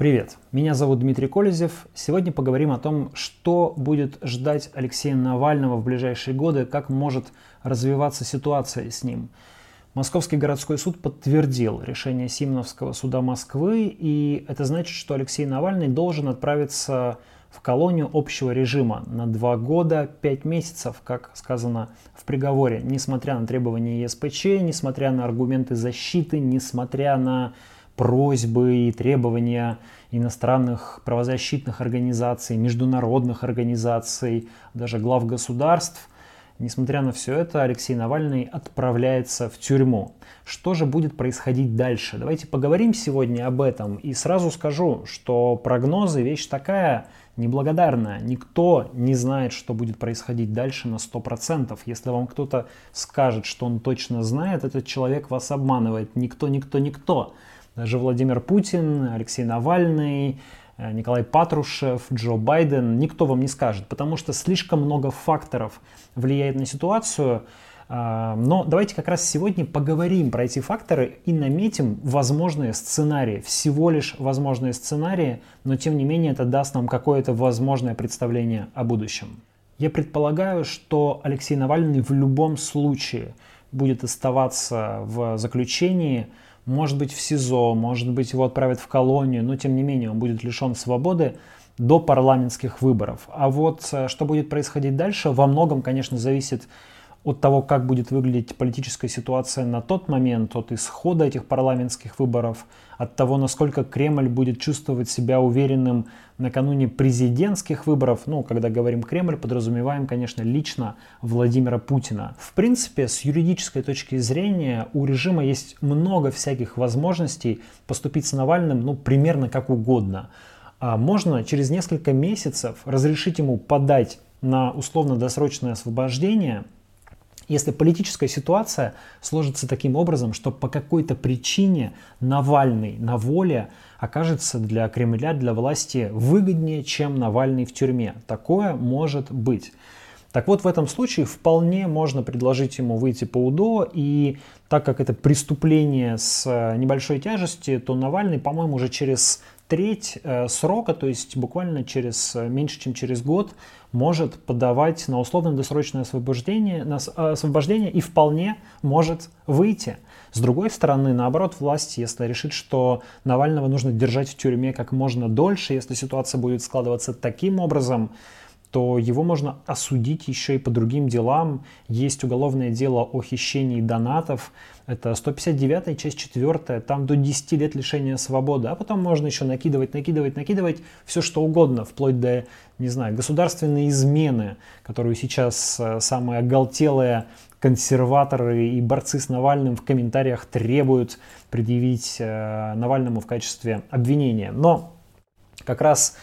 Привет, меня зовут Дмитрий Колезев. Сегодня поговорим о том, что будет ждать Алексея Навального в ближайшие годы, как может развиваться ситуация с ним. Московский городской суд подтвердил решение Симоновского суда Москвы, и это значит, что Алексей Навальный должен отправиться в колонию общего режима на два года, пять месяцев, как сказано в приговоре, несмотря на требования ЕСПЧ, несмотря на аргументы защиты, несмотря на просьбы и требования иностранных правозащитных организаций, международных организаций, даже глав государств. Несмотря на все это, Алексей Навальный отправляется в тюрьму. Что же будет происходить дальше? Давайте поговорим сегодня об этом. И сразу скажу, что прогнозы вещь такая неблагодарная. Никто не знает, что будет происходить дальше на 100%. Если вам кто-то скажет, что он точно знает, этот человек вас обманывает. Никто, никто, никто. Даже Владимир Путин, Алексей Навальный, э, Николай Патрушев, Джо Байден, никто вам не скажет, потому что слишком много факторов влияет на ситуацию. А, но давайте как раз сегодня поговорим про эти факторы и наметим возможные сценарии, всего лишь возможные сценарии, но тем не менее это даст нам какое-то возможное представление о будущем. Я предполагаю, что Алексей Навальный в любом случае будет оставаться в заключении, может быть в СИЗО, может быть его отправят в колонию, но тем не менее он будет лишен свободы до парламентских выборов. А вот э, что будет происходить дальше, во многом, конечно, зависит от того, как будет выглядеть политическая ситуация на тот момент, от исхода этих парламентских выборов, от того, насколько Кремль будет чувствовать себя уверенным накануне президентских выборов. Ну, когда говорим Кремль, подразумеваем, конечно, лично Владимира Путина. В принципе, с юридической точки зрения у режима есть много всяких возможностей поступить с Навальным, ну, примерно как угодно. А можно через несколько месяцев разрешить ему подать на условно-досрочное освобождение – если политическая ситуация сложится таким образом, что по какой-то причине Навальный на воле окажется для Кремля, для власти выгоднее, чем Навальный в тюрьме. Такое может быть. Так вот, в этом случае вполне можно предложить ему выйти по УДО, и так как это преступление с небольшой тяжестью, то Навальный, по-моему, уже через треть э, срока, то есть буквально через э, меньше, чем через год, может подавать на условно-досрочное освобождение, на освобождение и вполне может выйти. С другой стороны, наоборот, власть, если решит, что Навального нужно держать в тюрьме как можно дольше, если ситуация будет складываться таким образом, то его можно осудить еще и по другим делам. Есть уголовное дело о хищении донатов. Это 159 часть 4, там до 10 лет лишения свободы. А потом можно еще накидывать, накидывать, накидывать все что угодно, вплоть до, не знаю, государственной измены, которую сейчас э, самые оголтелые консерваторы и борцы с Навальным в комментариях требуют предъявить э, Навальному в качестве обвинения. Но как раз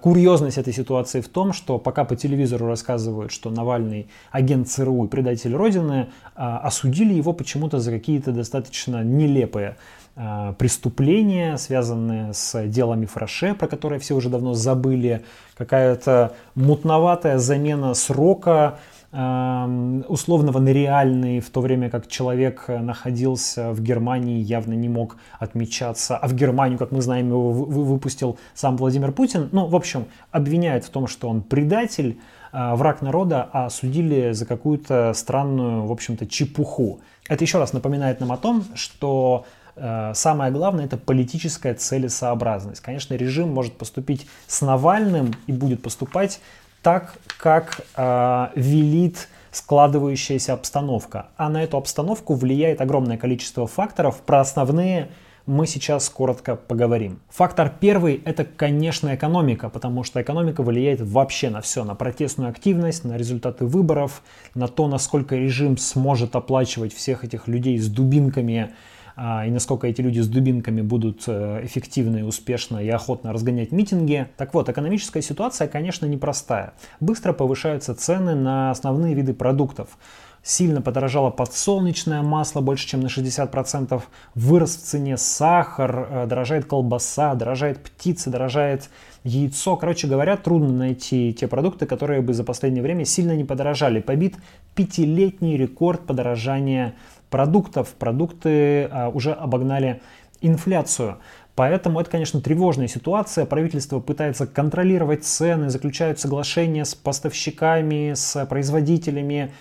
курьезность этой ситуации в том, что пока по телевизору рассказывают, что Навальный агент ЦРУ и предатель Родины, э, осудили его почему-то за какие-то достаточно нелепые э, преступления, связанные с делами Фраше, про которые все уже давно забыли, какая-то мутноватая замена срока, условного на реальный, в то время как человек находился в Германии, явно не мог отмечаться, а в Германию, как мы знаем, его выпустил сам Владимир Путин. Ну, в общем, обвиняют в том, что он предатель, а, враг народа, а судили за какую-то странную, в общем-то, чепуху. Это еще раз напоминает нам о том, что э, Самое главное это политическая целесообразность. Конечно, режим может поступить с Навальным и будет поступать так, как э, велит складывающаяся обстановка. А на эту обстановку влияет огромное количество факторов. Про основные мы сейчас коротко поговорим. Фактор первый – это, конечно, экономика, потому что экономика влияет вообще на все, на протестную активность, на результаты выборов, на то, насколько режим сможет оплачивать всех этих людей с дубинками, и насколько эти люди с дубинками будут э, эффективно и успешно и охотно разгонять митинги. Так вот, экономическая ситуация, конечно, непростая. Быстро повышаются цены на основные виды продуктов. Сильно подорожало подсолнечное масло, больше чем на 60%. Вырос в цене сахар, э, дорожает колбаса, дорожает птица, дорожает яйцо. Короче говоря, трудно найти те продукты, которые бы за последнее время сильно не подорожали. Побит пятилетний рекорд подорожания продуктов. Продукты а, уже обогнали инфляцию. Поэтому это, конечно, тревожная ситуация. Правительство пытается контролировать цены, заключают соглашения с поставщиками, с производителями,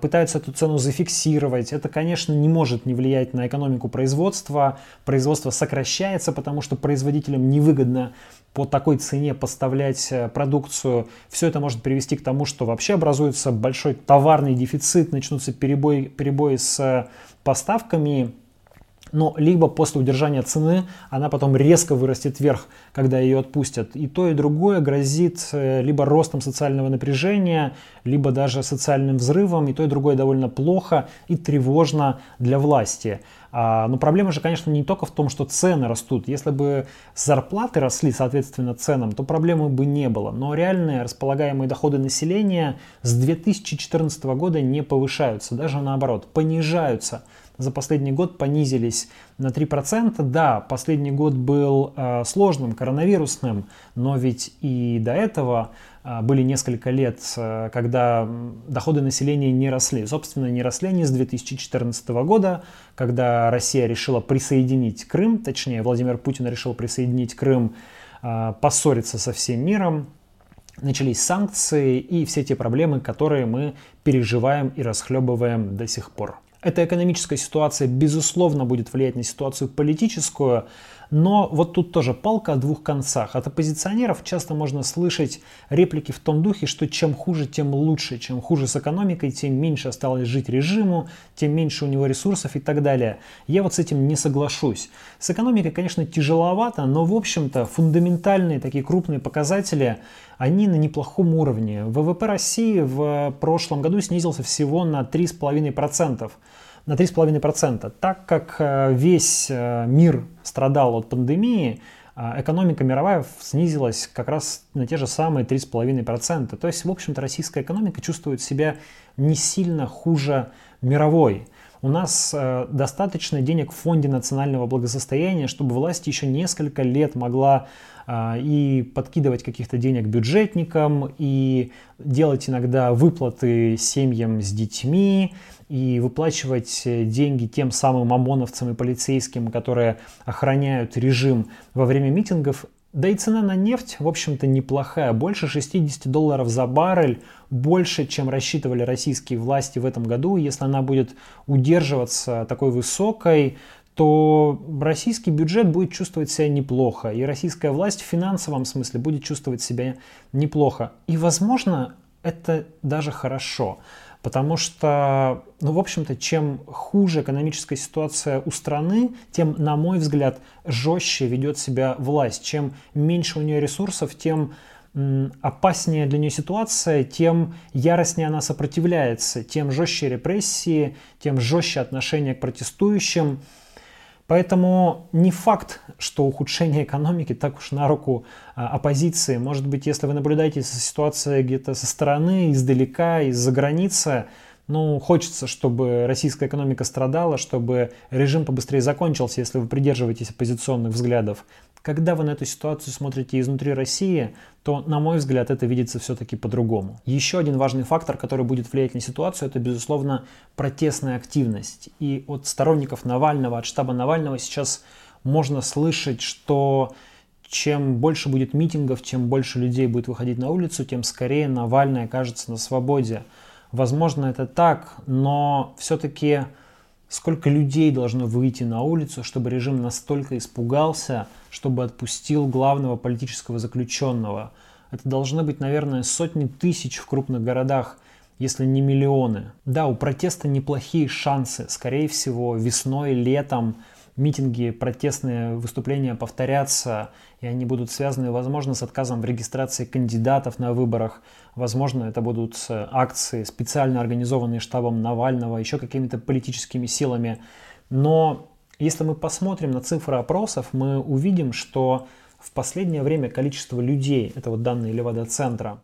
пытаются эту цену зафиксировать. Это, конечно, не может не влиять на экономику производства. Производство сокращается, потому что производителям невыгодно по такой цене поставлять э, продукцию. Все это может привести к тому, что вообще образуется большой товарный дефицит, начнутся перебои, перебои с э, поставками но либо после удержания цены она потом резко вырастет вверх, когда ее отпустят. И то, и другое грозит э, либо ростом социального напряжения, либо даже социальным взрывом. И то, и другое довольно плохо и тревожно для власти. А, но проблема же, конечно, не только в том, что цены растут. Если бы зарплаты росли, соответственно, ценам, то проблемы бы не было. Но реальные располагаемые доходы населения с 2014 года не повышаются, даже наоборот, понижаются за последний год понизились на 3%. Да, последний год был э, сложным, коронавирусным, но ведь и до этого э, были несколько лет, э, когда доходы населения не росли. Собственно, не росли они с 2014 года, когда Россия решила присоединить Крым, точнее, Владимир Путин решил присоединить Крым, поссориться со всем миром, начались санкции и все те проблемы, которые мы переживаем и расхлебываем до сих пор. Эта экономическая ситуация, безусловно, будет влиять на ситуацию политическую, но вот тут тоже палка о двух концах. От оппозиционеров часто можно слышать реплики в том духе, что чем хуже, тем лучше. Чем хуже с экономикой, тем меньше осталось жить режиму, тем меньше у него ресурсов и так далее. Я вот с этим не соглашусь. С экономикой, конечно, тяжеловато, но в общем-то фундаментальные такие крупные показатели, они на неплохом уровне. ВВП России в прошлом году снизился всего на 3,5% на 3,5%. Так как э, весь э, мир страдал от пандемии, э, экономика мировая снизилась как раз на те же самые 3,5%. То есть, в общем-то, российская экономика чувствует себя не сильно хуже мировой. У нас достаточно денег в фонде национального благосостояния, чтобы власть еще несколько лет могла и подкидывать каких-то денег бюджетникам, и делать иногда выплаты семьям с детьми, и выплачивать э, деньги тем самым ОМОНовцам и полицейским, которые охраняют режим во время митингов. Да и цена на нефть, в общем-то, неплохая. Больше 60 долларов за баррель, больше, чем рассчитывали российские власти в этом году. Если она будет удерживаться такой высокой, то российский бюджет будет чувствовать себя неплохо, и российская власть в финансовом смысле будет чувствовать себя неплохо. И, возможно, это даже хорошо. Потому что, ну, в общем-то, чем хуже экономическая ситуация у страны, тем, на мой взгляд, жестче ведет себя власть. Чем меньше у нее ресурсов, тем опаснее для нее ситуация, тем яростнее она сопротивляется, тем жестче репрессии, тем жестче отношение к протестующим. Поэтому не факт, что ухудшение экономики так уж на руку а, оппозиции. Может быть, если вы наблюдаете ситуацию где-то со стороны, издалека, из-за границы, ну, хочется, чтобы российская экономика страдала, чтобы режим побыстрее закончился, если вы придерживаетесь оппозиционных взглядов. Когда вы на эту ситуацию смотрите изнутри России, то, на мой взгляд, это видится все-таки по-другому. Еще один важный фактор, который будет влиять на ситуацию, это, безусловно, протестная активность. И от сторонников Навального, от штаба Навального сейчас можно слышать, что чем больше будет митингов, чем больше людей будет выходить на улицу, тем скорее Навальный окажется на свободе. Возможно, это так, но все-таки сколько людей должно выйти на улицу, чтобы режим настолько испугался, чтобы отпустил главного политического заключенного. Это должны быть, наверное, сотни тысяч в крупных городах, если не миллионы. Да, у протеста неплохие шансы. Скорее всего, весной, летом митинги, протестные выступления повторятся, и они будут связаны, возможно, с отказом в регистрации кандидатов на выборах. Возможно, это будут акции, специально организованные штабом Навального, еще какими-то политическими силами. Но если мы посмотрим на цифры опросов, мы увидим, что в последнее время количество людей, это вот данные Левада-центра,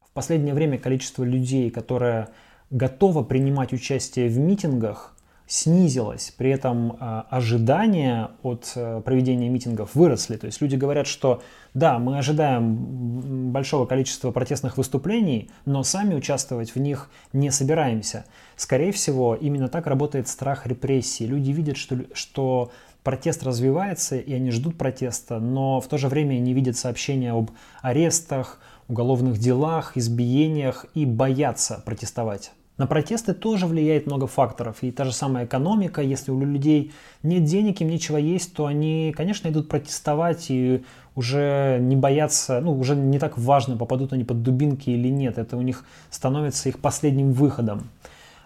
в последнее время количество людей, которые готовы принимать участие в митингах, снизилось. При этом э, ожидания от э, проведения митингов выросли. То есть люди говорят, что да, мы ожидаем большого количества протестных выступлений, но сами участвовать в них не собираемся. Скорее всего, именно так работает страх репрессий. Люди видят, что, что протест развивается, и они ждут протеста, но в то же время не видят сообщения об арестах, уголовных делах, избиениях и боятся протестовать. На протесты тоже влияет много факторов. И та же самая экономика, если у людей нет денег, им нечего есть, то они, конечно, идут протестовать и уже не боятся, ну, уже не так важно, попадут они под дубинки или нет. Это у них становится их последним выходом.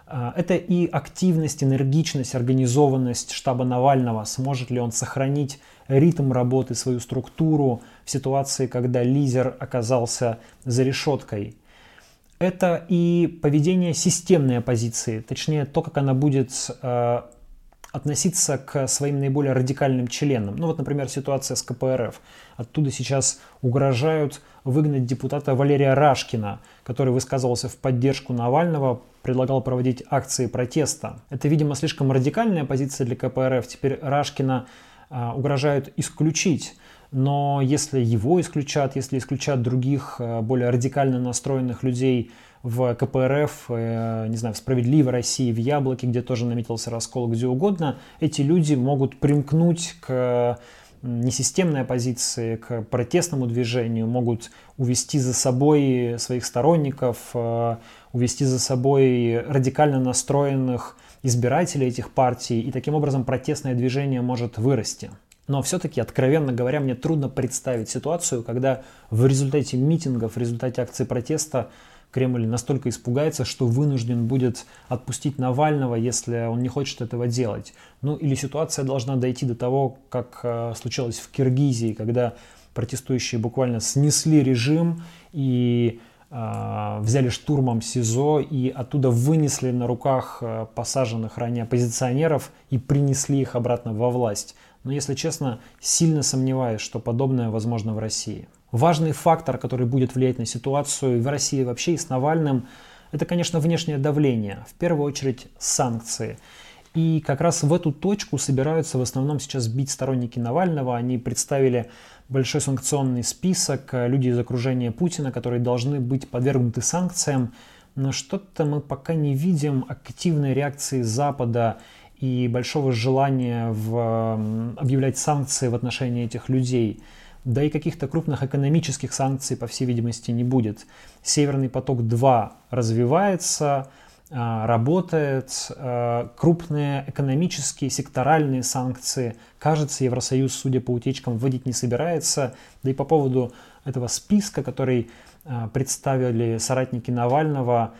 А, это и активность, энергичность, организованность штаба Навального. Сможет ли он сохранить ритм работы, свою структуру в ситуации, когда лидер оказался за решеткой – это и поведение системной оппозиции, точнее то, как она будет э, относиться к своим наиболее радикальным членам. Ну вот, например, ситуация с КПРФ. Оттуда сейчас угрожают выгнать депутата Валерия Рашкина, который высказывался в поддержку Навального, предлагал проводить акции протеста. Это, видимо, слишком радикальная позиция для КПРФ. Теперь Рашкина э, угрожают исключить но если его исключат, если исключат других э, более радикально настроенных людей в КПРФ, э, не знаю, в «Справедливой России», в «Яблоке», где тоже наметился раскол, где угодно, эти люди могут примкнуть к несистемной оппозиции, к протестному движению, могут увести за собой своих сторонников, э, увести за собой радикально настроенных избирателей этих партий, и таким образом протестное движение может вырасти. Но все-таки, откровенно говоря, мне трудно представить ситуацию, когда в результате митингов, в результате акций протеста Кремль настолько испугается, что вынужден будет отпустить Навального, если он не хочет этого делать. Ну или ситуация должна дойти до того, как э, случилось в Киргизии, когда протестующие буквально снесли режим и э, взяли штурмом СИЗО и оттуда вынесли на руках э, посаженных ранее оппозиционеров и принесли их обратно во власть. Но, если честно, сильно сомневаюсь, что подобное возможно в России. Важный фактор, который будет влиять на ситуацию в России вообще и с Навальным, это, конечно, внешнее давление, в первую очередь санкции. И как раз в эту точку собираются в основном сейчас бить сторонники Навального. Они представили большой санкционный список, люди из окружения Путина, которые должны быть подвергнуты санкциям. Но что-то мы пока не видим активной реакции Запада и большого желания в, объявлять санкции в отношении этих людей. Да и каких-то крупных экономических санкций, по всей видимости, не будет. Северный поток-2 развивается, а, работает. А, крупные экономические, секторальные санкции, кажется, Евросоюз, судя по утечкам, вводить не собирается. Да и по поводу этого списка, который а, представили соратники Навального,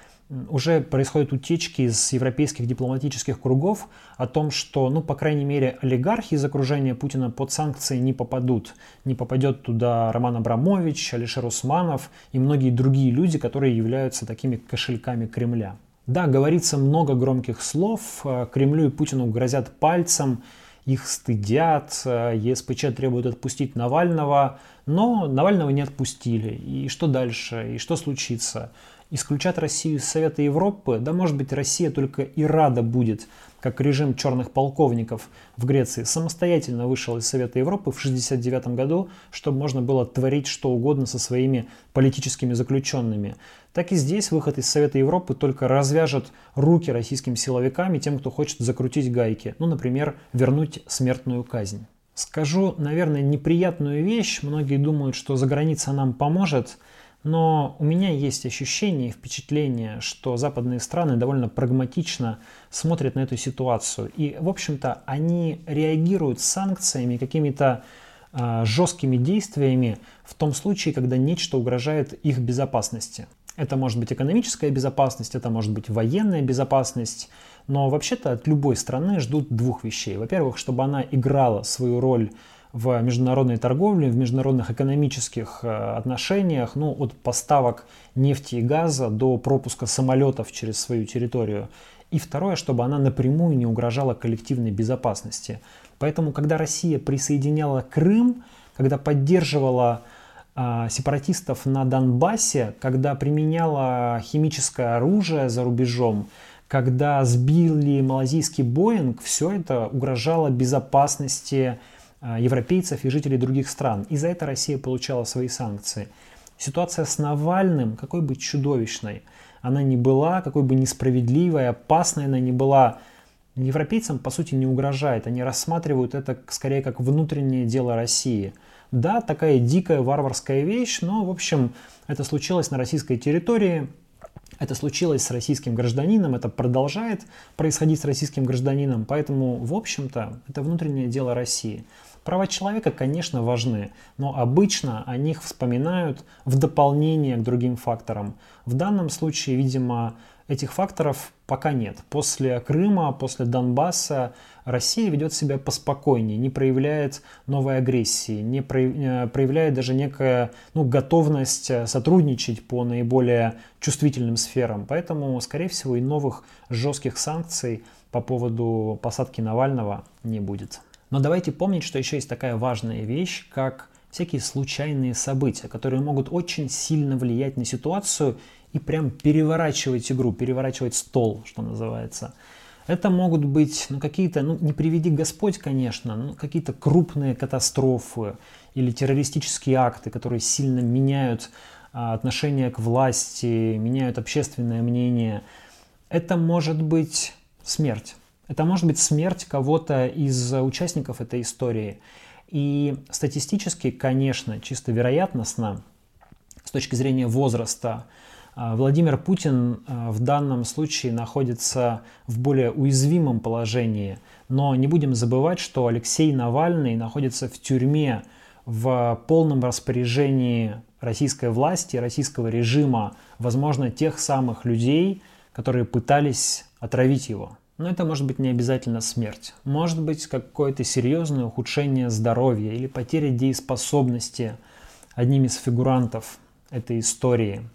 уже происходят утечки из европейских дипломатических кругов о том, что, ну, по крайней мере, олигархи из окружения Путина под санкции не попадут. Не попадет туда Роман Абрамович, Алишер Усманов и многие другие люди, которые являются такими кошельками Кремля. Да, говорится много громких слов. Кремлю и Путину грозят пальцем, их стыдят, ЕСПЧ требует отпустить Навального, но Навального не отпустили. И что дальше? И что случится? Исключать Россию из Совета Европы, да может быть Россия только и рада будет, как режим черных полковников в Греции самостоятельно вышел из Совета Европы в 1969 году, чтобы можно было творить что угодно со своими политическими заключенными. Так и здесь выход из Совета Европы только развяжет руки российским силовикам и тем, кто хочет закрутить гайки. Ну, например, вернуть смертную казнь. Скажу, наверное, неприятную вещь. Многие думают, что за граница нам поможет – но у меня есть ощущение и впечатление, что западные страны довольно прагматично смотрят на эту ситуацию. И, в общем-то, они реагируют санкциями, какими-то э, жесткими действиями в том случае, когда нечто угрожает их безопасности. Это может быть экономическая безопасность, это может быть военная безопасность, но вообще-то от любой страны ждут двух вещей. Во-первых, чтобы она играла свою роль в международной торговле, в международных экономических э, отношениях, ну, от поставок нефти и газа до пропуска самолетов через свою территорию. И второе, чтобы она напрямую не угрожала коллективной безопасности. Поэтому, когда Россия присоединяла Крым, когда поддерживала э, сепаратистов на Донбассе, когда применяла химическое оружие за рубежом, когда сбили малазийский Боинг, все это угрожало безопасности европейцев и жителей других стран. И за это Россия получала свои санкции. Ситуация с Навальным, какой бы чудовищной она ни была, какой бы несправедливой, опасной она ни была, европейцам, по сути, не угрожает. Они рассматривают это скорее как внутреннее дело России. Да, такая дикая варварская вещь, но, в общем, это случилось на российской территории, это случилось с российским гражданином, это продолжает происходить с российским гражданином, поэтому, в общем-то, это внутреннее дело России. Права человека, конечно, важны, но обычно о них вспоминают в дополнение к другим факторам. В данном случае, видимо, этих факторов пока нет. После Крыма, после Донбасса Россия ведет себя поспокойнее, не проявляет новой агрессии, не э, проявляет даже некая ну, готовность э, сотрудничать по наиболее чувствительным сферам. Поэтому, скорее всего, и новых жестких санкций по поводу посадки Навального не будет. Но давайте помнить, что еще есть такая важная вещь, как всякие случайные события, которые могут очень сильно влиять на ситуацию и прям переворачивать игру, переворачивать стол, что называется. Это могут быть ну, какие-то, ну не приведи Господь, конечно, но какие-то крупные катастрофы или террористические акты, которые сильно меняют а, отношение к власти, меняют общественное мнение. Это может быть смерть. Это может быть смерть кого-то из участников этой истории. И статистически, конечно, чисто вероятностно, с точки зрения возраста, а, Владимир Путин а, в данном случае находится в более уязвимом положении. Но не будем забывать, что Алексей Навальный находится в тюрьме в полном распоряжении российской власти, российского режима, возможно, тех самых людей, которые пытались отравить его. Но это может быть не обязательно смерть. Может быть какое-то серьезное ухудшение здоровья или потеря дееспособности одним из фигурантов этой истории.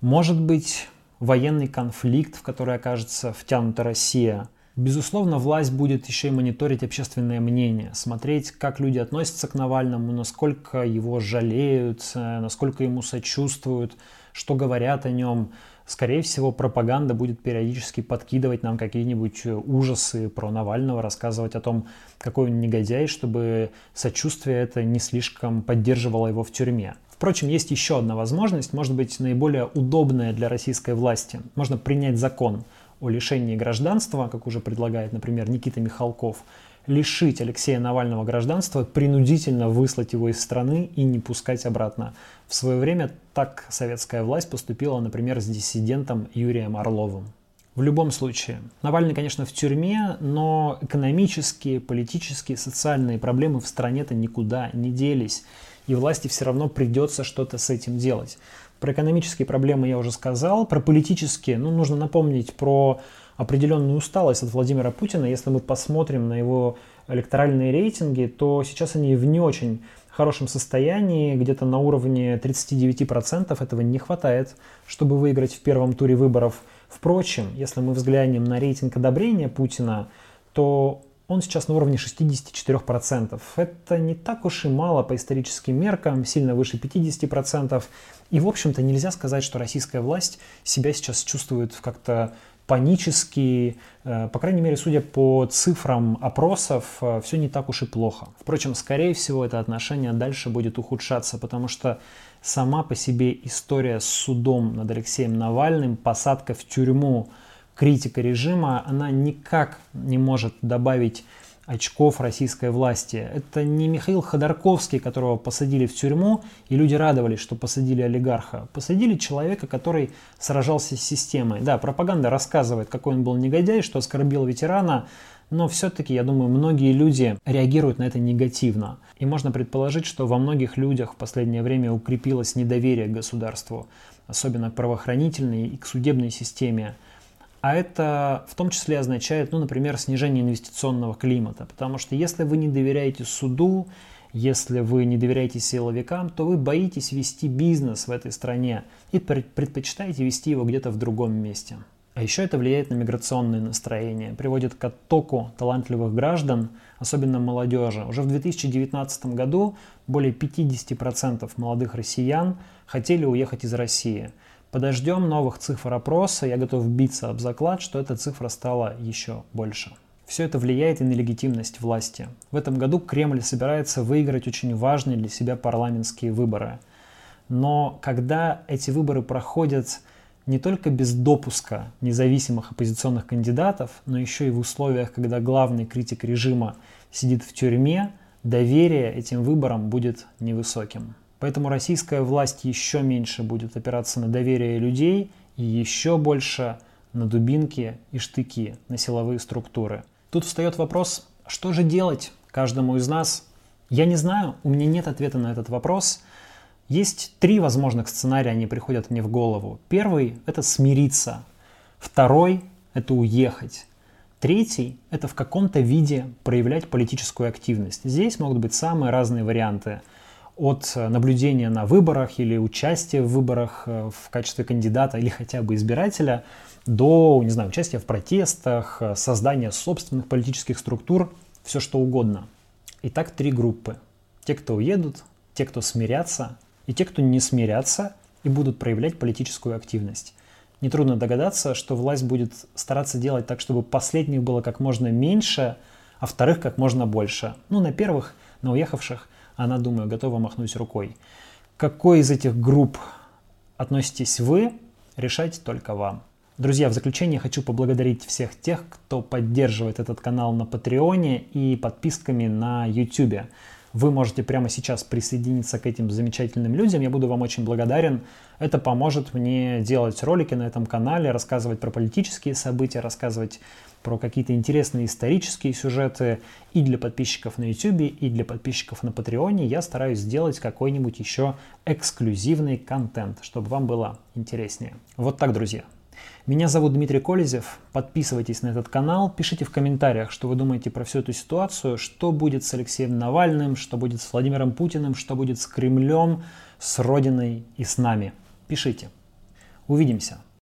Может быть военный конфликт, в который окажется втянута Россия. Безусловно, власть будет еще и мониторить общественное мнение, смотреть, как люди относятся к Навальному, насколько его жалеют, насколько ему сочувствуют, что говорят о нем. Скорее всего, пропаганда будет периодически подкидывать нам какие-нибудь э, ужасы про Навального, рассказывать о том, какой он негодяй, чтобы сочувствие это не слишком поддерживало его в тюрьме. Впрочем, есть еще одна возможность, может быть, наиболее удобная для российской власти. Можно принять закон о лишении гражданства, как уже предлагает, например, Никита Михалков, лишить Алексея Навального гражданства, принудительно выслать его из страны и не пускать обратно. В свое время так советская власть поступила, например, с диссидентом Юрием Орловым. В любом случае, Навальный, конечно, в тюрьме, но экономические, политические, социальные проблемы в стране-то никуда не делись. И власти все равно придется что-то с этим делать. Про экономические проблемы я уже сказал. Про политические, ну, нужно напомнить про определенную усталость от Владимира Путина. Если мы посмотрим на его электоральные рейтинги, то сейчас они в не очень хорошем состоянии, где-то на уровне 39%. Этого не хватает, чтобы выиграть в первом туре выборов. Впрочем, если мы взглянем на рейтинг одобрения Путина, то он сейчас на уровне 64%. Это не так уж и мало по историческим меркам, сильно выше 50%. И, в общем-то, нельзя сказать, что российская власть себя сейчас чувствует как-то панически, э, по крайней мере, судя по цифрам опросов, э, все не так уж и плохо. Впрочем, скорее всего, это отношение дальше будет ухудшаться, потому что сама по себе история с судом над Алексеем Навальным, посадка в тюрьму, критика режима, она никак не может добавить очков российской власти. Это не Михаил Ходорковский, которого посадили в тюрьму, и люди радовались, что посадили олигарха. Посадили человека, который сражался с системой. Да, пропаганда рассказывает, какой он был негодяй, что оскорбил ветерана, но все-таки, я думаю, многие люди реагируют на это негативно. И можно предположить, что во многих людях в последнее время укрепилось недоверие к государству, особенно к правоохранительной и к судебной системе. А это в том числе означает, ну, например, снижение инвестиционного климата. Потому что если вы не доверяете суду, если вы не доверяете силовикам, то вы боитесь вести бизнес в этой стране и предпочитаете вести его где-то в другом месте. А еще это влияет на миграционные настроения, приводит к оттоку талантливых граждан, особенно молодежи. Уже в 2019 году более 50% молодых россиян хотели уехать из России – Подождем новых цифр опроса, я готов биться об заклад, что эта цифра стала еще больше. Все это влияет и на легитимность власти. В этом году Кремль собирается выиграть очень важные для себя парламентские выборы. Но когда эти выборы проходят не только без допуска независимых оппозиционных кандидатов, но еще и в условиях, когда главный критик режима сидит в тюрьме, доверие этим выборам будет невысоким. Поэтому российская власть еще меньше будет опираться на доверие людей и еще больше на дубинки и штыки, на силовые структуры. Тут встает вопрос, что же делать каждому из нас? Я не знаю, у меня нет ответа на этот вопрос – есть три возможных сценария, они приходят мне в голову. Первый – это смириться. Второй – это уехать. Третий – это в каком-то виде проявлять политическую активность. Здесь могут быть самые разные варианты. От наблюдения на выборах или участия в выборах э, в качестве кандидата или хотя бы избирателя до, не знаю, участия в протестах, э, создания собственных политических структур, все что угодно. Итак, три группы. Те, кто уедут, те, кто смирятся, и те, кто не смирятся и будут проявлять политическую активность. Нетрудно догадаться, что власть будет стараться делать так, чтобы последних было как можно меньше, а вторых как можно больше. Ну, на первых, на уехавших, она, думаю, готова махнуть рукой. какой из этих групп относитесь вы, решать только вам. Друзья, в заключение хочу поблагодарить всех тех, кто поддерживает этот канал на Патреоне и подписками на YouTube вы можете прямо сейчас присоединиться к этим замечательным людям. Я буду вам очень благодарен. Это поможет мне делать ролики на этом канале, рассказывать про политические события, рассказывать про какие-то интересные исторические сюжеты и для подписчиков на YouTube, и для подписчиков на Патреоне. Я стараюсь сделать какой-нибудь еще эксклюзивный контент, чтобы вам было интереснее. Вот так, друзья. Меня зовут Дмитрий Колезев. Подписывайтесь на этот канал, пишите в комментариях, что вы думаете про всю эту ситуацию, что будет с Алексеем Навальным, что будет с Владимиром Путиным, что будет с Кремлем, с Родиной и с нами. Пишите. Увидимся.